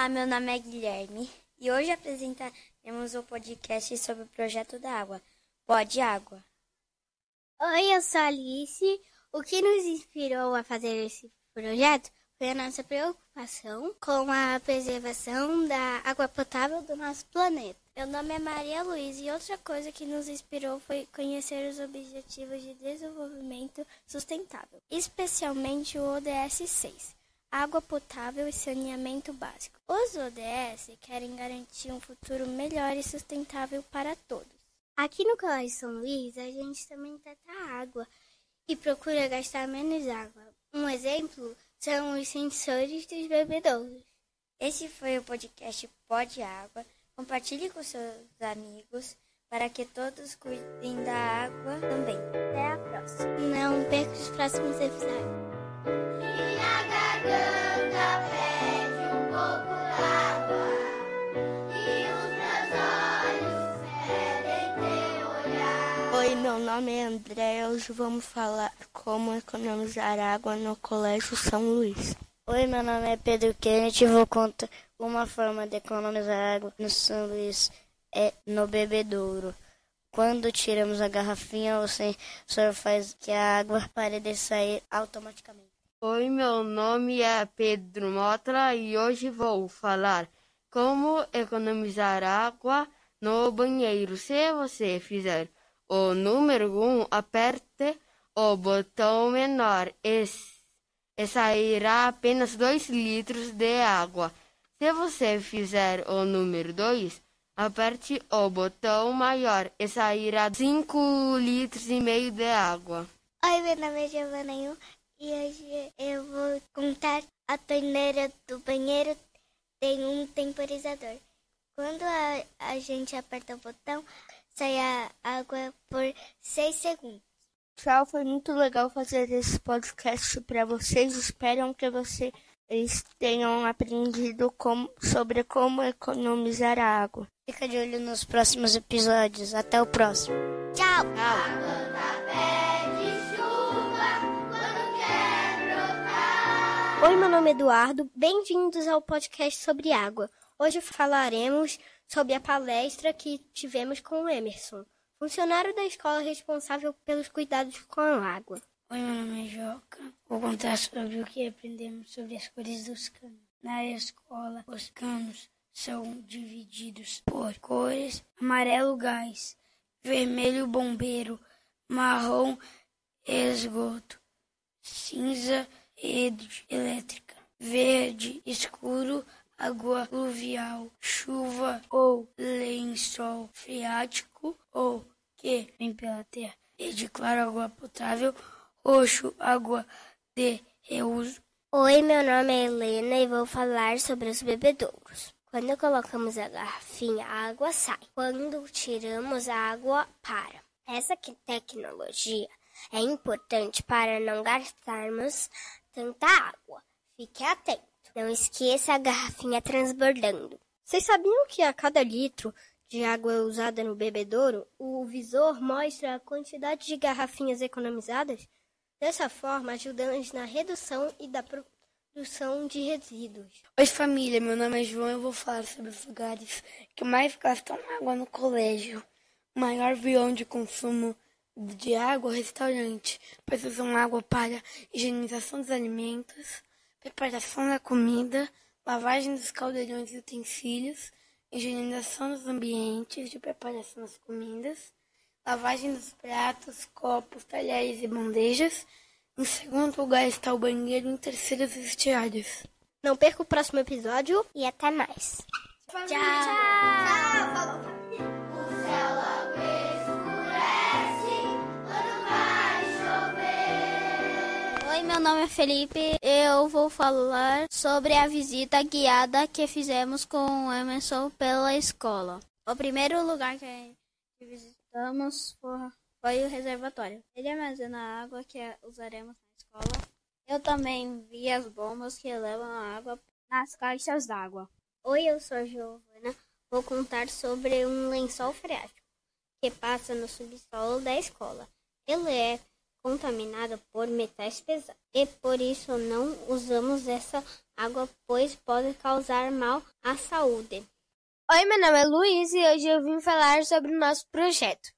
Olá, meu nome é Guilherme e hoje apresentaremos o podcast sobre o projeto da água. Pode água. Oi, eu sou a Alice. O que nos inspirou a fazer esse projeto foi a nossa preocupação com a preservação da água potável do nosso planeta. Meu nome é Maria Luísa e outra coisa que nos inspirou foi conhecer os Objetivos de Desenvolvimento Sustentável, especialmente o ODS 6, Água Potável e Saneamento Básico. Os ODS querem garantir um futuro melhor e sustentável para todos. Aqui no Colégio São Luís, a gente também trata água e procura gastar menos água. Um exemplo são os sensores dos bebedouros. Esse foi o podcast Pode Água. Compartilhe com seus amigos para que todos cuidem da água também. Até a próxima. Não perca os próximos episódios. Oi, meu nome é André. Hoje vamos falar como economizar água no Colégio São Luís. Oi, meu nome é Pedro Kennedy e vou contar uma forma de economizar água no São Luís é no bebedouro. Quando tiramos a garrafinha, o sensor faz que a água pare de sair automaticamente. Oi, meu nome é Pedro Motla e hoje vou falar como economizar água no banheiro. Se você fizer o número 1, um, aperte o botão menor e sairá apenas 2 litros de água. Se você fizer o número 2, aperte o botão maior e sairá 5 litros e meio de água. Oi, meu nome é Giovana e hoje eu vou contar a torneira do banheiro tem um temporizador. Quando a, a gente aperta o botão, sai a água por 6 segundos. Tchau, foi muito legal fazer esse podcast para vocês. Espero que vocês tenham aprendido como, sobre como economizar a água. Fica de olho nos próximos episódios. Até o próximo. Tchau! Oi, meu nome é Eduardo. Bem-vindos ao podcast sobre água. Hoje falaremos sobre a palestra que tivemos com o Emerson funcionário da escola responsável pelos cuidados com a água. Oi, meu nome é Joca. Vou contar sobre o que aprendemos sobre as cores dos canos. Na escola, os canos são divididos por cores: amarelo gás, vermelho bombeiro, marrom esgoto, cinza rede elétrica, verde escuro água pluvial, chuva ou lençol freático ou que vem pela terra. Verde claro, água potável, roxo, água de reuso. Oi, meu nome é Helena e vou falar sobre os bebedouros. Quando colocamos a garrafinha, a água sai. Quando tiramos, a água para. Essa tecnologia é importante para não gastarmos tanta água. Fique atento. Não esqueça a garrafinha transbordando. Vocês sabiam que a cada litro de água usada no bebedouro, o visor mostra a quantidade de garrafinhas economizadas? Dessa forma, ajudamos na redução e da produção de resíduos. Oi, família. Meu nome é João e eu vou falar sobre os lugares que mais gastam água no colégio. O maior vilão de consumo de água restaurante, pois usam água para higienização dos alimentos, preparação da comida, lavagem dos caldeirões e utensílios, higienização dos ambientes de preparação das comidas, lavagem dos pratos, copos, talheres e bandejas. Em segundo lugar está o banheiro, em terceiro os vestiários. Não perca o próximo episódio e até mais. Tchau! Tchau! Tchau. Meu nome é Felipe. Eu vou falar sobre a visita guiada que fizemos com o Emerson pela escola. O primeiro lugar que visitamos foi, o reservatório. Ele armazena a água que usaremos na escola. Eu também vi as bombas que levam a água nas caixas d'água. Oi, eu sou a Giovana. Vou contar sobre um lençol freático que passa no subsolo da escola. Ele é contaminada por metais pesados. E por isso não usamos essa água, pois pode causar mal à saúde. Oi, meu nome é Luiz e hoje eu vim falar sobre o nosso projeto.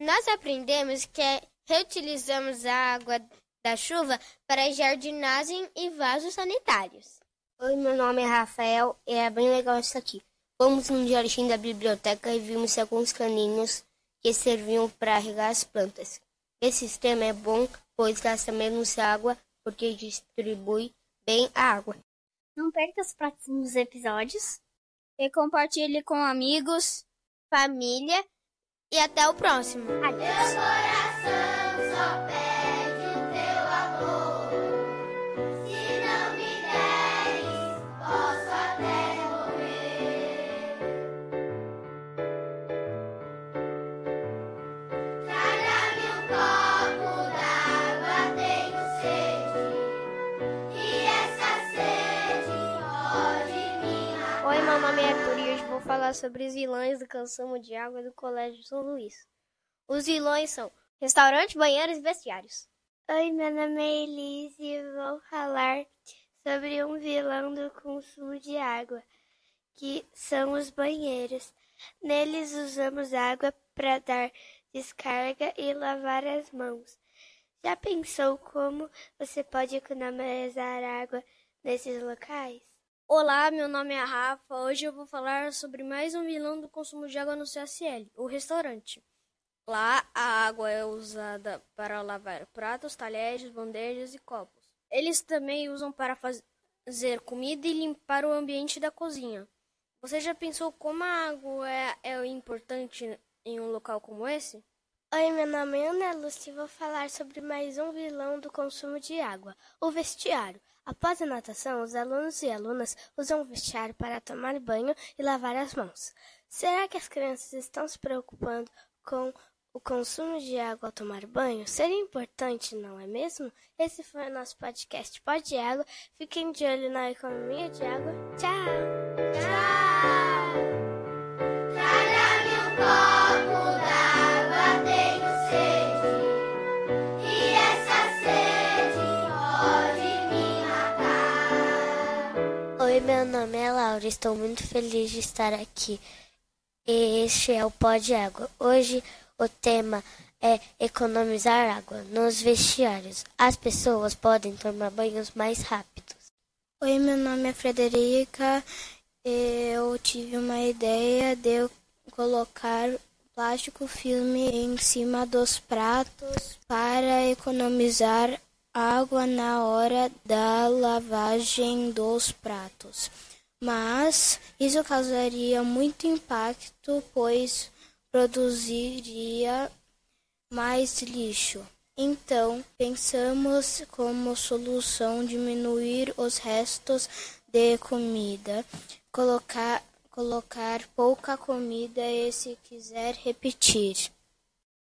Nós aprendemos que reutilizamos a água da chuva para jardinagem e vasos sanitários. Oi, meu nome é Rafael e é bem legal isso aqui. Fomos no jardim da biblioteca e vimos alguns caninhos que serviam para regar as plantas. Esse sistema é bom, pois gasta menos água, porque distribui bem a água. Não perca os próximos episódios. E compartilhe com amigos, família e até o próximo. Meu sobre os vilões do consumo de água do Colégio São Luís. Os vilões são restaurante, banheiros e vestiários. Oi, meu nome é Elise e vou falar sobre um vilão do consumo de água, que são os banheiros. Neles usamos água para dar descarga e lavar as mãos. Já pensou como você pode economizar água nesses locais? Olá, meu nome é Rafa. Hoje eu vou falar sobre mais um vilão do consumo de água no CSL, o restaurante. Lá, a água é usada para lavar pratos, talheres, bandejas e copos. Eles também usam para fazer comida e limpar o ambiente da cozinha. Você já pensou como a água é, é importante em um local como esse? Oi, meu nome é Ana Lúcia e vou falar sobre mais um vilão do consumo de água, o vestiário. Após a natação, os alunos e alunas usam o vestiário para tomar banho e lavar as mãos. Será que as crianças estão se preocupando com o consumo de água ao tomar banho? Seria importante, não é mesmo? Esse foi o nosso podcast Pode Água. Fiquem de olho na economia de água. Tchau! Traga-me Oi, meu nome é Laura. Estou muito feliz de estar aqui. Este é o Pó de Água. Hoje o tema é economizar água nos vestiários. As pessoas podem tomar banhos mais rápidos. Oi, meu nome é Frederica. Eu tive uma ideia de colocar plástico filme em cima dos pratos para economizar água na hora da lavagem dos pratos. Mas isso causaria muito impacto, pois produziria mais lixo. Então, pensamos como solução diminuir os restos de comida, colocar, colocar pouca comida e se quiser repetir.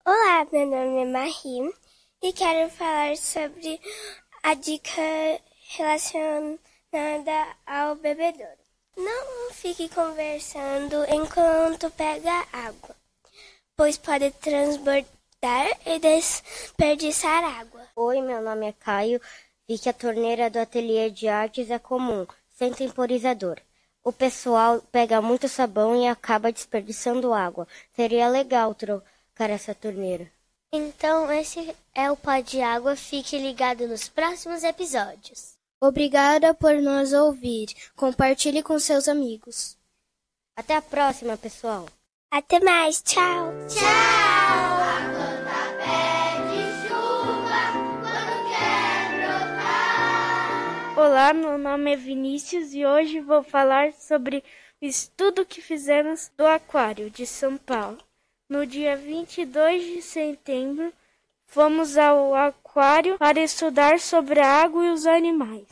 Olá, meu nome é Marie e quero falar sobre a dica relacionada ao bebedouro. Não fique conversando enquanto pega água, pois pode transbordar e desperdiçar água. Oi, meu nome é Caio. Vi que a torneira do ateliê de artes é comum, sem temporizador. O pessoal pega muito sabão e acaba desperdiçando água. Seria legal trocar essa torneira. Então, esse é o Pó de Água. Fique ligado nos próximos episódios. Obrigada por nos ouvir. Compartilhe com seus amigos. Até a próxima, pessoal. Até mais, tchau! Tchau! A planta pede chuva quando quer brotar. Olá, meu nome é Vinícius e hoje vou falar sobre o estudo que fizemos do Aquário de São Paulo. No dia 22 de setembro, fomos ao aquário para estudar sobre a água e os animais.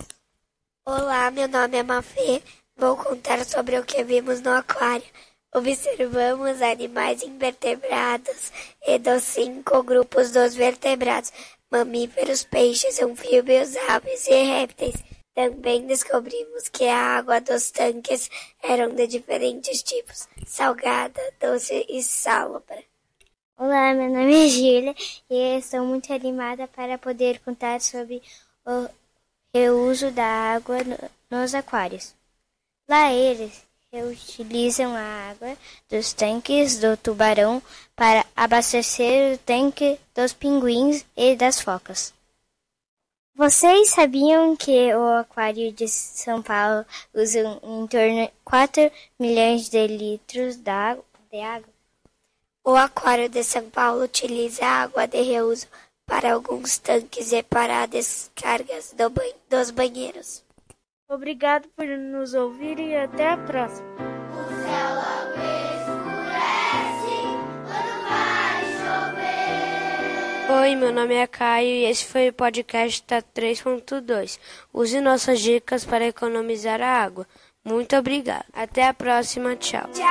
Olá, meu nome é Mafê. Vou contar sobre o que vimos no aquário. Observamos animais invertebrados e dos cinco grupos dos vertebrados: mamíferos, peixes, anfíbios, aves e répteis. Também descobrimos que a água dos tanques eram de diferentes tipos: salgada, doce e salobra. Olá, meu nome é Gília e estou muito animada para poder contar sobre o reuso da água nos aquários. Lá eles reutilizam a água dos tanques do tubarão para abastecer o tanque dos pinguins e das focas. Vocês sabiam que o aquário de São Paulo usa em torno de 4 milhões de litros de água? O aquário de São Paulo utiliza água de reuso para alguns tanques e para descargas do ba dos banheiros. Obrigado por nos ouvir e até a próxima. Oi, meu nome é Caio e esse foi o podcast da 3.2. Use nossas dicas para economizar a água. Muito obrigado. Até a próxima. Tchau. Tchau.